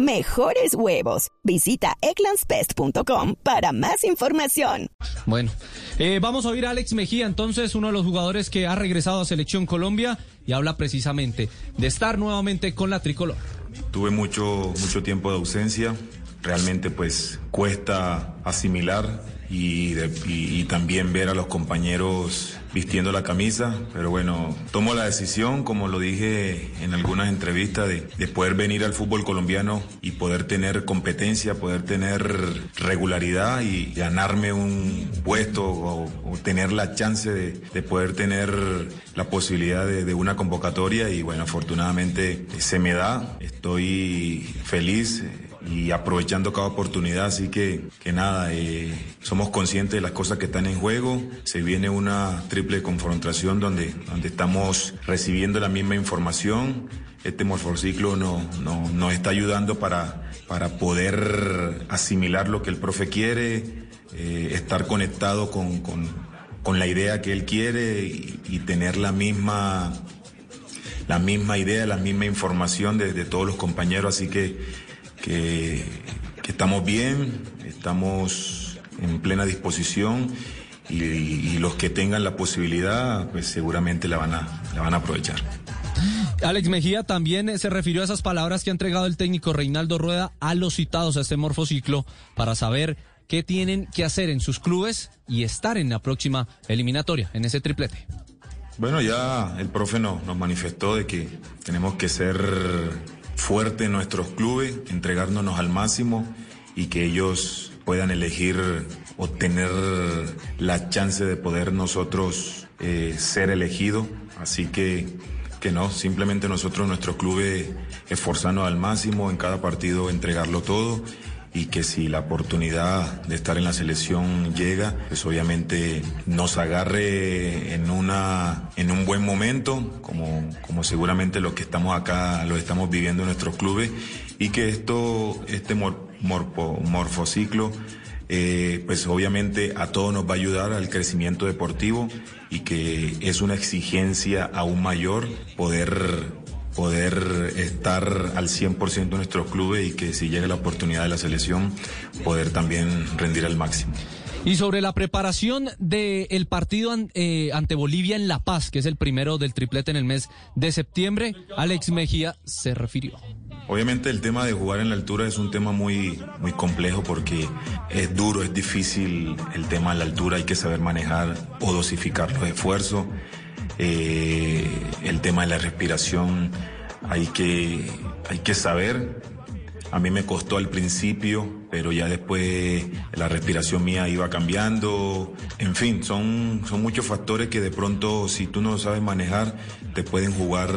mejores huevos. Visita eclanspest.com para más información. Bueno, eh, vamos a oír a Alex Mejía, entonces uno de los jugadores que ha regresado a Selección Colombia y habla precisamente de estar nuevamente con la tricolor. Tuve mucho, mucho tiempo de ausencia, realmente pues cuesta asimilar y, y, también ver a los compañeros vistiendo la camisa, pero bueno, tomo la decisión, como lo dije en algunas entrevistas, de, de, poder venir al fútbol colombiano y poder tener competencia, poder tener regularidad y ganarme un puesto o, tener la chance de, de, poder tener la posibilidad de, de una convocatoria. Y bueno, afortunadamente se me da, estoy feliz y aprovechando cada oportunidad. Así que, que nada, eh, somos conscientes de las cosas que están en juego. Se viene una triple confrontación donde, donde estamos recibiendo la misma información. Este morfociclo nos no, no está ayudando para, para poder asimilar lo que el profe quiere, eh, estar conectado con, con, con, la idea que él quiere y, tener la misma la misma idea, la misma información de, de todos los compañeros, así que que, que estamos bien, estamos en plena disposición y, y, los que tengan la posibilidad, pues seguramente la van a, la van a aprovechar. Alex Mejía también se refirió a esas palabras que ha entregado el técnico Reinaldo Rueda a los citados a este morfociclo para saber qué tienen que hacer en sus clubes y estar en la próxima eliminatoria, en ese triplete. Bueno, ya el profe no, nos manifestó de que tenemos que ser fuerte en nuestros clubes, entregándonos al máximo y que ellos puedan elegir o tener la chance de poder nosotros eh, ser elegidos. Así que, que no, simplemente nosotros, nuestros clubes, esforzarnos al máximo en cada partido, entregarlo todo y que si la oportunidad de estar en la selección llega, pues obviamente nos agarre en una en un buen momento, como, como seguramente los que estamos acá lo estamos viviendo en nuestros clubes, y que esto, este mor, morfo, morfociclo, eh, pues obviamente a todos nos va a ayudar al crecimiento deportivo y que es una exigencia aún mayor poder poder estar al 100% en nuestros clubes y que si llega la oportunidad de la selección, poder también rendir al máximo. Y sobre la preparación del partido eh, ante Bolivia en La Paz, que es el primero del triplete en el mes de septiembre, Alex Mejía se refirió. Obviamente el tema de jugar en la altura es un tema muy, muy complejo porque es duro, es difícil el tema de la altura, hay que saber manejar o dosificar los esfuerzos. Eh, el tema de la respiración hay que, hay que saber. A mí me costó al principio, pero ya después la respiración mía iba cambiando. En fin, son, son muchos factores que de pronto si tú no sabes manejar te pueden jugar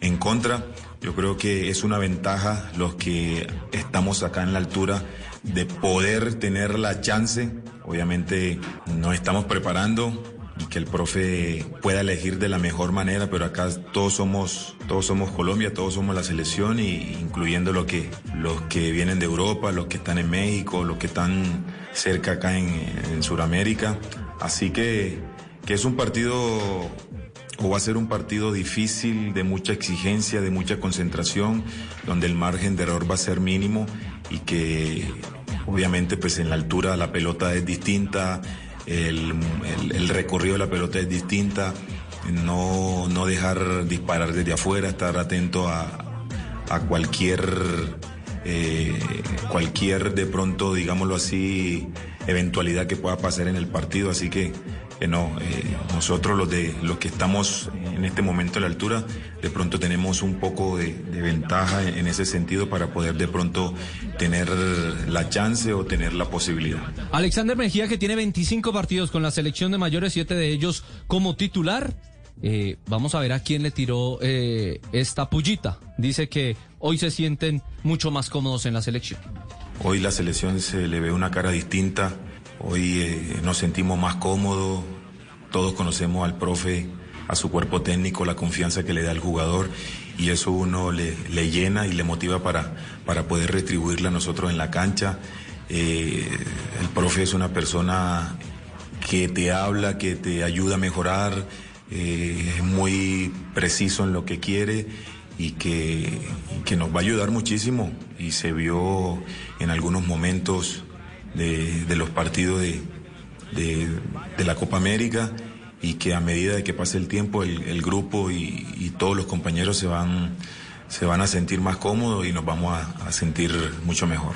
en contra. Yo creo que es una ventaja los que estamos acá en la altura de poder tener la chance. Obviamente nos estamos preparando, que el profe pueda elegir de la mejor manera, pero acá todos somos, todos somos Colombia, todos somos la selección, y incluyendo lo que, los que vienen de Europa, los que están en México, los que están cerca acá en, en Sudamérica. Así que, que es un partido o va a ser un partido difícil, de mucha exigencia, de mucha concentración, donde el margen de error va a ser mínimo y que obviamente pues en la altura la pelota es distinta, el, el, el, recorrido de la pelota es distinta, no, no dejar disparar desde afuera, estar atento a, a cualquier, eh, cualquier de pronto, digámoslo así, eventualidad que pueda pasar en el partido, así que que no, eh, nosotros los de los que estamos en este momento a la altura, de pronto tenemos un poco de, de, ventaja en ese sentido para poder de pronto tener la chance o tener la posibilidad. Alexander Mejía, que tiene 25 partidos con la selección de mayores, siete de ellos como titular. Eh, vamos a ver a quién le tiró eh, esta pullita. Dice que hoy se sienten mucho más cómodos en la selección. Hoy la selección se le ve una cara distinta Hoy eh, nos sentimos más cómodos, todos conocemos al profe, a su cuerpo técnico, la confianza que le da al jugador y eso uno le, le llena y le motiva para, para poder retribuirle a nosotros en la cancha. Eh, el profe es una persona que te habla, que te ayuda a mejorar, eh, es muy preciso en lo que quiere y que, que, nos va a ayudar muchísimo. Y se vio en algunos momentos de, de los partidos de, de, de, la Copa América y que a medida de que pase el tiempo el, el grupo y, y, todos los compañeros se van, se van a sentir más cómodos y nos vamos a, a sentir mucho mejor.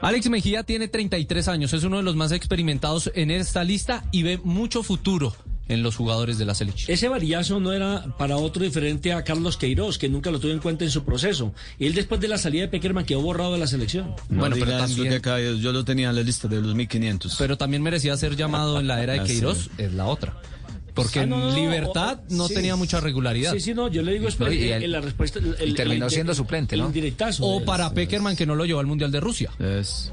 Alex Mejía tiene 33 años, es uno de los más experimentados en esta lista y ve mucho futuro en los jugadores de la selección. Ese varillazo no era para otro diferente a Carlos Queiroz, que nunca lo tuvo en cuenta en su proceso. Él después de la salida de Peckerman quedó borrado de la selección. No bueno, pero también... acá, yo lo tenía en la lista de los 1500. Pero también merecía ser llamado en la era de Queiroz, es la otra. Porque ah, no, no, en Libertad no sí. tenía mucha regularidad. Sí, sí, no, yo le digo es y el, en la respuesta. El, y terminó siendo suplente, ¿no? O para Peckerman que no lo llevó al Mundial de Rusia. Es.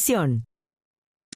información.